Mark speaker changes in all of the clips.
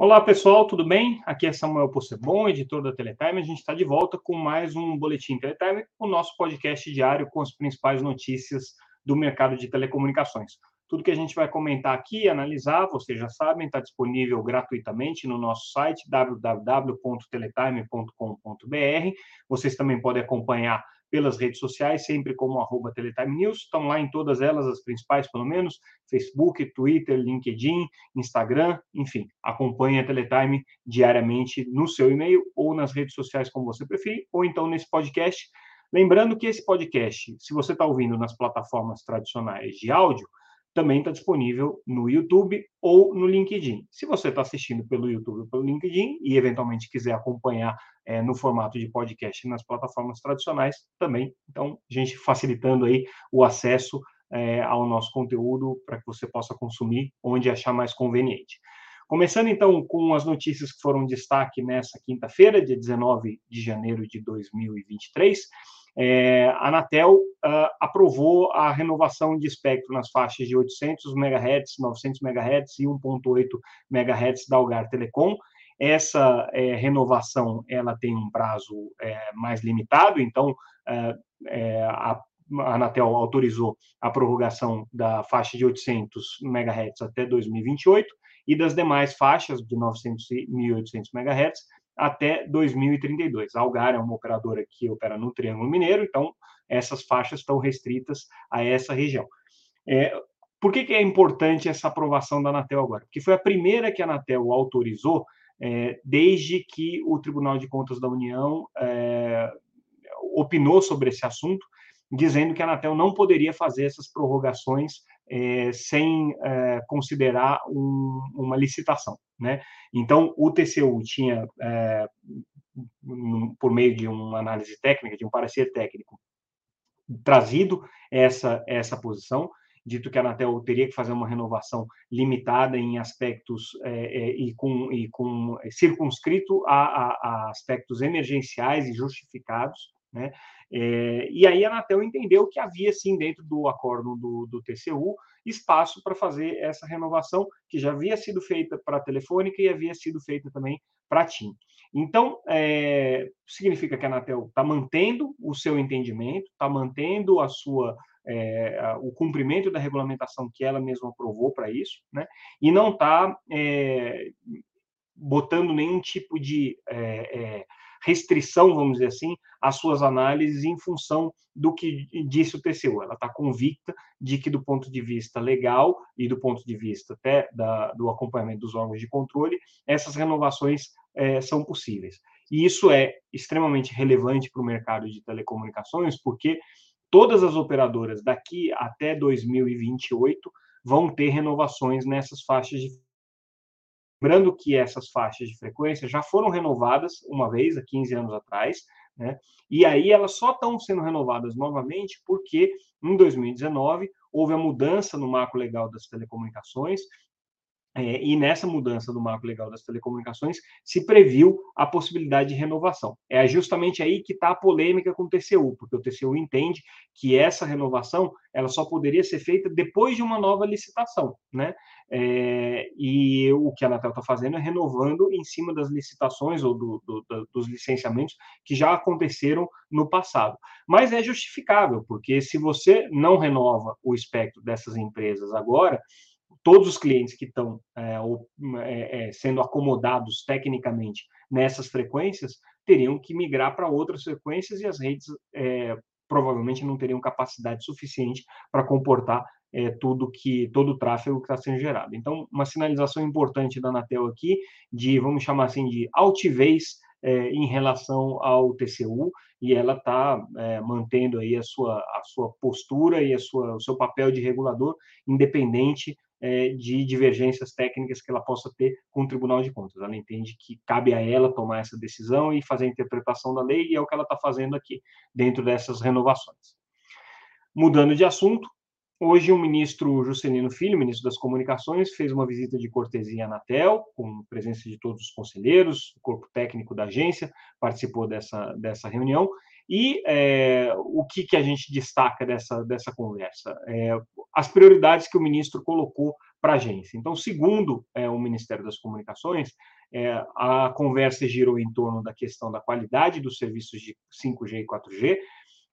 Speaker 1: Olá pessoal, tudo bem? Aqui é Samuel Possebon, editor da Teletime. A gente está de volta com mais um Boletim Teletime, o nosso podcast diário com as principais notícias do mercado de telecomunicações. Tudo que a gente vai comentar aqui analisar, vocês já sabem, está disponível gratuitamente no nosso site www.teletime.com.br. Vocês também podem acompanhar pelas redes sociais, sempre como arroba Teletime News. Estão lá em todas elas, as principais, pelo menos, Facebook, Twitter, LinkedIn, Instagram, enfim, acompanhe a Teletime diariamente no seu e-mail ou nas redes sociais, como você preferir, ou então nesse podcast. Lembrando que esse podcast, se você está ouvindo nas plataformas tradicionais de áudio, também está disponível no YouTube ou no LinkedIn. Se você está assistindo pelo YouTube ou pelo LinkedIn e eventualmente quiser acompanhar é, no formato de podcast nas plataformas tradicionais, também. Então, gente facilitando aí o acesso é, ao nosso conteúdo para que você possa consumir onde achar mais conveniente. Começando então com as notícias que foram destaque nessa quinta-feira, dia 19 de janeiro de 2023. É, a Anatel uh, aprovou a renovação de espectro nas faixas de 800 MHz, 900 MHz e 1.8 MHz da Algar Telecom. Essa é, renovação ela tem um prazo é, mais limitado, então é, é, a a Anatel autorizou a prorrogação da faixa de 800 MHz até 2028 e das demais faixas de 900 e 1800 MHz até 2032. A Algar é uma operadora que opera no Triângulo Mineiro, então essas faixas estão restritas a essa região. É, por que, que, é importante essa aprovação da Anatel agora? Porque foi a primeira que a Anatel autorizou é, desde que o Tribunal de Contas da União é, opinou sobre esse assunto, dizendo que a Anatel não poderia fazer essas prorrogações é, sem é, considerar um, uma licitação. Né? Então, o TCU tinha, é, por meio de uma análise técnica, de um parecer técnico, trazido essa, essa posição, dito que a Anatel teria que fazer uma renovação limitada em aspectos e, com, e com circunscrito a, a, a aspectos emergenciais e justificados, né? É, e aí a Anatel entendeu que havia, sim, dentro do acordo do, do TCU, espaço para fazer essa renovação, que já havia sido feita para a Telefônica e havia sido feita também para a TIM. Então, é, significa que a Anatel está mantendo o seu entendimento, está mantendo a sua é, o cumprimento da regulamentação que ela mesma aprovou para isso, né? e não está botando nenhum tipo de restrição, vamos dizer assim, às suas análises em função do que disse o TCU. Ela está convicta de que, do ponto de vista legal e do ponto de vista até da, do acompanhamento dos órgãos de controle, essas renovações é, são possíveis. E isso é extremamente relevante para o mercado de telecomunicações, porque todas as operadoras daqui até 2028 vão ter renovações nessas faixas de Lembrando que essas faixas de frequência já foram renovadas uma vez, há 15 anos atrás, né? e aí elas só estão sendo renovadas novamente porque, em 2019, houve a mudança no marco legal das telecomunicações, é, e nessa mudança do marco legal das telecomunicações se previu a possibilidade de renovação. É justamente aí que está a polêmica com o TCU, porque o TCU entende que essa renovação ela só poderia ser feita depois de uma nova licitação, né? É, e o que a Anatel está fazendo é renovando em cima das licitações ou do, do, dos licenciamentos que já aconteceram no passado. Mas é justificável, porque se você não renova o espectro dessas empresas agora, todos os clientes que estão é, é, é, sendo acomodados tecnicamente nessas frequências teriam que migrar para outras frequências e as redes é, provavelmente não teriam capacidade suficiente para comportar é, tudo que todo o tráfego que está sendo gerado. Então, uma sinalização importante da Anatel aqui de, vamos chamar assim, de altivez é, em relação ao TCU e ela está é, mantendo aí a sua, a sua postura e a sua, o seu papel de regulador independente é, de divergências técnicas que ela possa ter com o Tribunal de Contas. Ela entende que cabe a ela tomar essa decisão e fazer a interpretação da lei, e é o que ela está fazendo aqui, dentro dessas renovações. Mudando de assunto, hoje o ministro Juscelino Filho, ministro das Comunicações, fez uma visita de cortesia à Anatel, com presença de todos os conselheiros, o corpo técnico da agência participou dessa, dessa reunião, e é, o que, que a gente destaca dessa, dessa conversa? É, as prioridades que o ministro colocou para a agência. Então, segundo é, o Ministério das Comunicações, é, a conversa girou em torno da questão da qualidade dos serviços de 5G e 4G,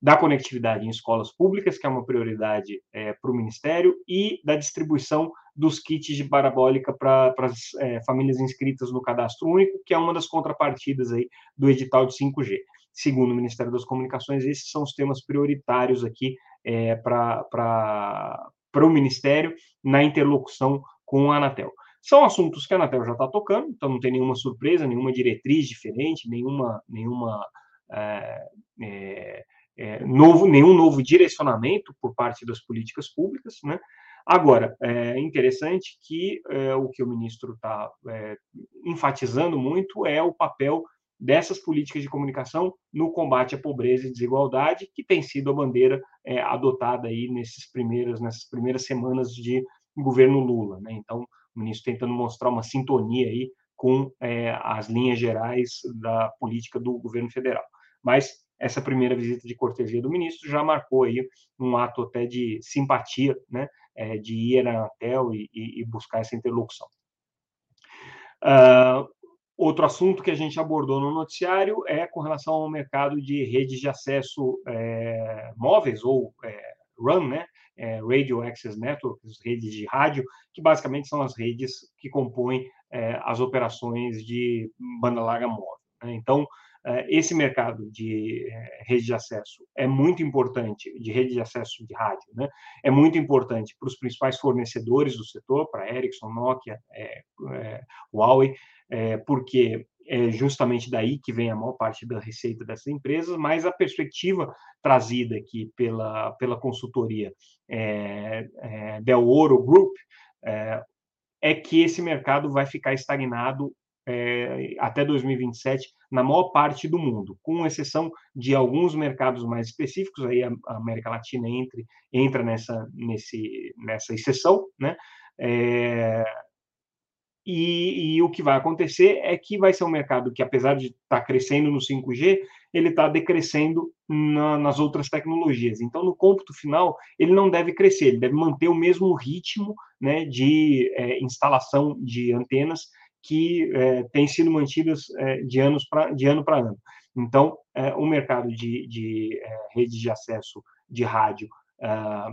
Speaker 1: da conectividade em escolas públicas, que é uma prioridade é, para o Ministério, e da distribuição dos kits de parabólica para as é, famílias inscritas no cadastro único, que é uma das contrapartidas aí do edital de 5G. Segundo o Ministério das Comunicações, esses são os temas prioritários aqui é, para o Ministério na interlocução com a Anatel. São assuntos que a Anatel já está tocando, então não tem nenhuma surpresa, nenhuma diretriz diferente, nenhuma, nenhuma é, é, é, novo, nenhum novo direcionamento por parte das políticas públicas, né? Agora, é interessante que é, o que o ministro está é, enfatizando muito é o papel dessas políticas de comunicação no combate à pobreza e desigualdade, que tem sido a bandeira é, adotada aí nesses primeiros, nessas primeiras semanas de governo Lula. Né? Então, o ministro tentando mostrar uma sintonia aí com é, as linhas gerais da política do governo federal. Mas essa primeira visita de cortesia do ministro já marcou aí um ato até de simpatia, né, é, de ir na Anatel e, e, buscar essa interlocução. Uh, outro assunto que a gente abordou no noticiário é com relação ao mercado de redes de acesso é, móveis ou é, RAN, né, é, Radio Access Networks, redes de rádio, que basicamente são as redes que compõem é, as operações de banda larga móvel. Né? Então, esse mercado de é, rede de acesso é muito importante, de rede de acesso de rádio, né? é muito importante para os principais fornecedores do setor, para Ericsson, Nokia, é, é, Huawei, é, porque é justamente daí que vem a maior parte da receita dessas empresas, mas a perspectiva trazida aqui pela, pela consultoria é, é, Del Oro Group é, é que esse mercado vai ficar estagnado é, até 2027 na maior parte do mundo, com exceção de alguns mercados mais específicos, aí a, América Latina entre, entra nessa, nesse, nessa exceção, né? É, e, e, o que vai acontecer é que vai ser um mercado que, apesar de estar tá crescendo no 5G, ele está decrescendo na, nas outras tecnologias. Então, no cômputo final, ele não deve crescer, ele deve manter o mesmo ritmo né, de é, instalação de antenas que é, têm sido mantidas é, de, anos pra, de ano para ano. Então, é, o mercado de, de é, redes de acesso de rádio ah,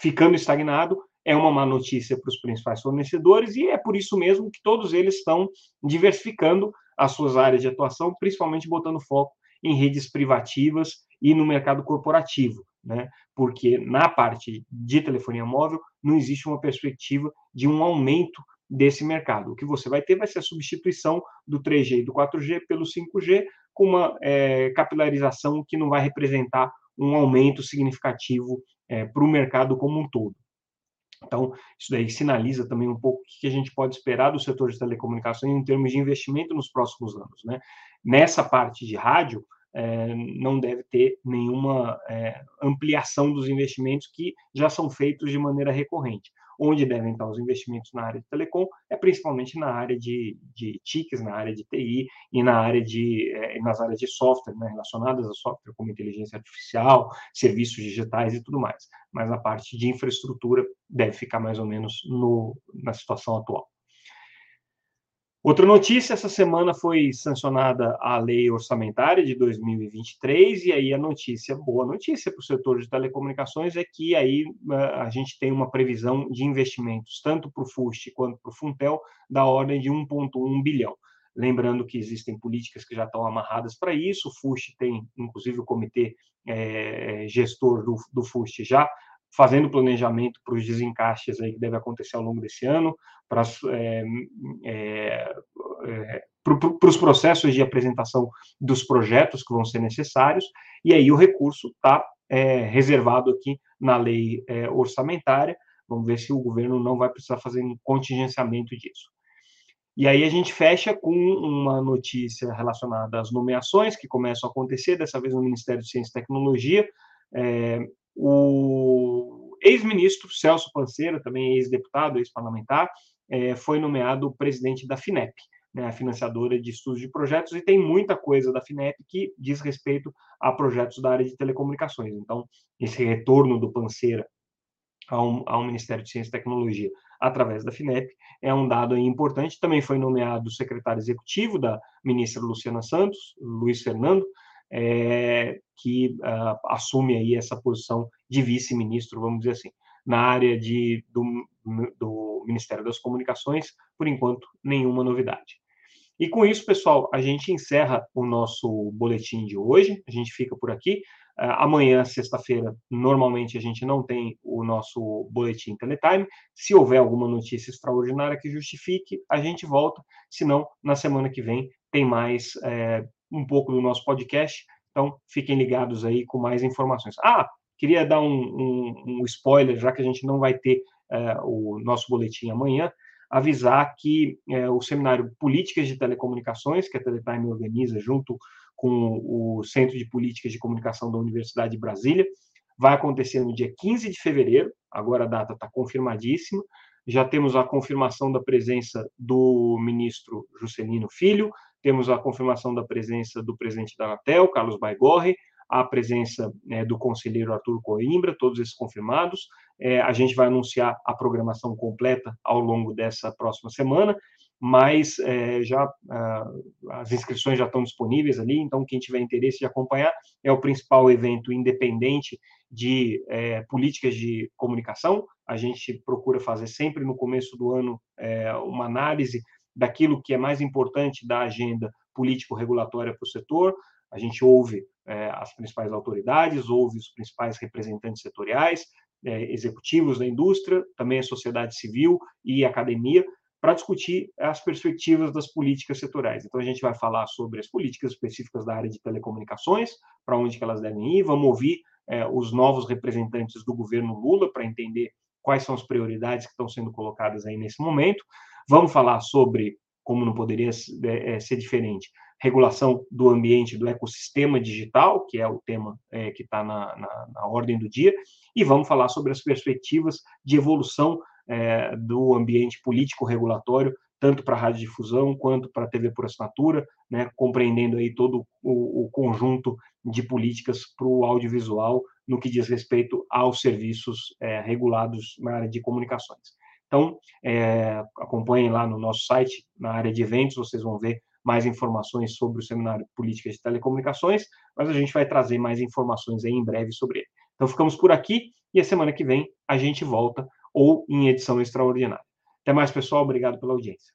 Speaker 1: ficando estagnado é uma má notícia para os principais fornecedores e é por isso mesmo que todos eles estão diversificando as suas áreas de atuação, principalmente botando foco em redes privativas e no mercado corporativo, né? Porque na parte de telefonia móvel não existe uma perspectiva de um aumento desse mercado. O que você vai ter vai ser a substituição do 3G e do 4G pelo 5G, com uma é, capilarização que não vai representar um aumento significativo é, para o mercado como um todo. Então, isso daí sinaliza também um pouco o que a gente pode esperar do setor de telecomunicações em termos de investimento nos próximos anos. Né? Nessa parte de rádio, é, não deve ter nenhuma é, ampliação dos investimentos que já são feitos de maneira recorrente onde devem estar os investimentos na área de telecom, é principalmente na área de, de TICs, na área de TI e na área de, é, nas áreas de software, né, relacionadas a software como inteligência artificial, serviços digitais e tudo mais. Mas a parte de infraestrutura deve ficar mais ou menos no, na situação atual. Outra notícia, essa semana foi sancionada a lei orçamentária de 2023, e aí a notícia, boa notícia para o setor de telecomunicações é que aí ah, a gente tem uma previsão de investimentos, tanto para o FUST quanto para o Funtel, da ordem de 1,1 bilhão. Lembrando que existem políticas que já estão amarradas para isso, o FUST tem, inclusive, o comitê é, gestor do, do FUST já fazendo planejamento para os desencaixes aí que deve acontecer ao longo desse ano, para, é, é, é, os processos de apresentação dos projetos que vão ser necessários, e aí o recurso está é, reservado aqui na lei é, orçamentária. Vamos ver se o governo não vai precisar fazer um contingenciamento disso. E aí a gente fecha com uma notícia relacionada às nomeações que começam a acontecer, dessa vez no Ministério de Ciência e Tecnologia. É, o ex-ministro Celso Panceira, também ex-deputado, ex-parlamentar, é, foi nomeado presidente da FINEP, né, a financiadora de estudos de projetos, e tem muita coisa da FINEP que diz respeito a projetos da área de telecomunicações. Então, esse retorno do Panceira ao, ao Ministério de Ciência e Tecnologia através da FINEP, é um dado importante. Também foi nomeado secretário executivo da ministra Luciana Santos, Luiz Fernando, é, que uh, assume aí essa posição de vice-ministro, vamos dizer assim, na área de, do, do Ministério das Comunicações, por enquanto, nenhuma novidade. E com isso, pessoal, a gente encerra o nosso boletim de hoje. A gente fica por aqui. Uh, amanhã, sexta-feira, normalmente a gente não tem o nosso boletim Teletime. Se houver alguma notícia extraordinária que justifique, a gente volta. Se não, na semana que vem tem mais é, um pouco do nosso podcast. Então, fiquem ligados aí com mais informações. Ah, queria dar um, um, um spoiler, já que a gente não vai ter é, o nosso boletim amanhã avisar que é, o seminário Políticas de Telecomunicações, que a Teletime organiza junto com o Centro de Políticas de Comunicação da Universidade de Brasília, vai acontecer no dia 15 de fevereiro, agora a data está confirmadíssima, já temos a confirmação da presença do ministro Juscelino Filho, temos a confirmação da presença do presidente da Anatel, Carlos Baigorre, a presença é, do conselheiro Arthur Coimbra, todos esses confirmados. É, a gente vai anunciar a programação completa ao longo dessa próxima semana, mas é, já as inscrições já estão disponíveis ali, então quem tiver interesse de acompanhar é o principal evento independente de é, políticas de comunicação. A gente procura fazer sempre no começo do ano é, uma análise daquilo que é mais importante da agenda político-regulatória para o setor. A gente ouve é, as principais autoridades, ouve os principais representantes setoriais, é, executivos da indústria, também a sociedade civil e academia, para discutir as perspectivas das políticas setoriais. Então, a gente vai falar sobre as políticas específicas da área de telecomunicações, para onde que elas devem ir, vamos ouvir é, os novos representantes do governo Lula para entender quais são as prioridades que estão sendo colocadas aí nesse momento. Vamos falar sobre, como não poderia é, ser diferente, regulação do ambiente, do ecossistema digital, que é o tema é, que está na, na, na, ordem do dia, e vamos falar sobre as perspectivas de evolução é, do ambiente político-regulatório, tanto para a radiodifusão quanto para a TV por assinatura, né, compreendendo aí todo o, o conjunto de políticas para o audiovisual no que diz respeito aos serviços é, regulados na área de comunicações. Então, é, acompanhem lá no nosso site, na área de eventos, vocês vão ver mais informações sobre o seminário Políticas de Telecomunicações, mas a gente vai trazer mais informações aí em breve sobre ele. Então ficamos por aqui e a semana que vem a gente volta ou em edição extraordinária. Até mais, pessoal. Obrigado pela audiência.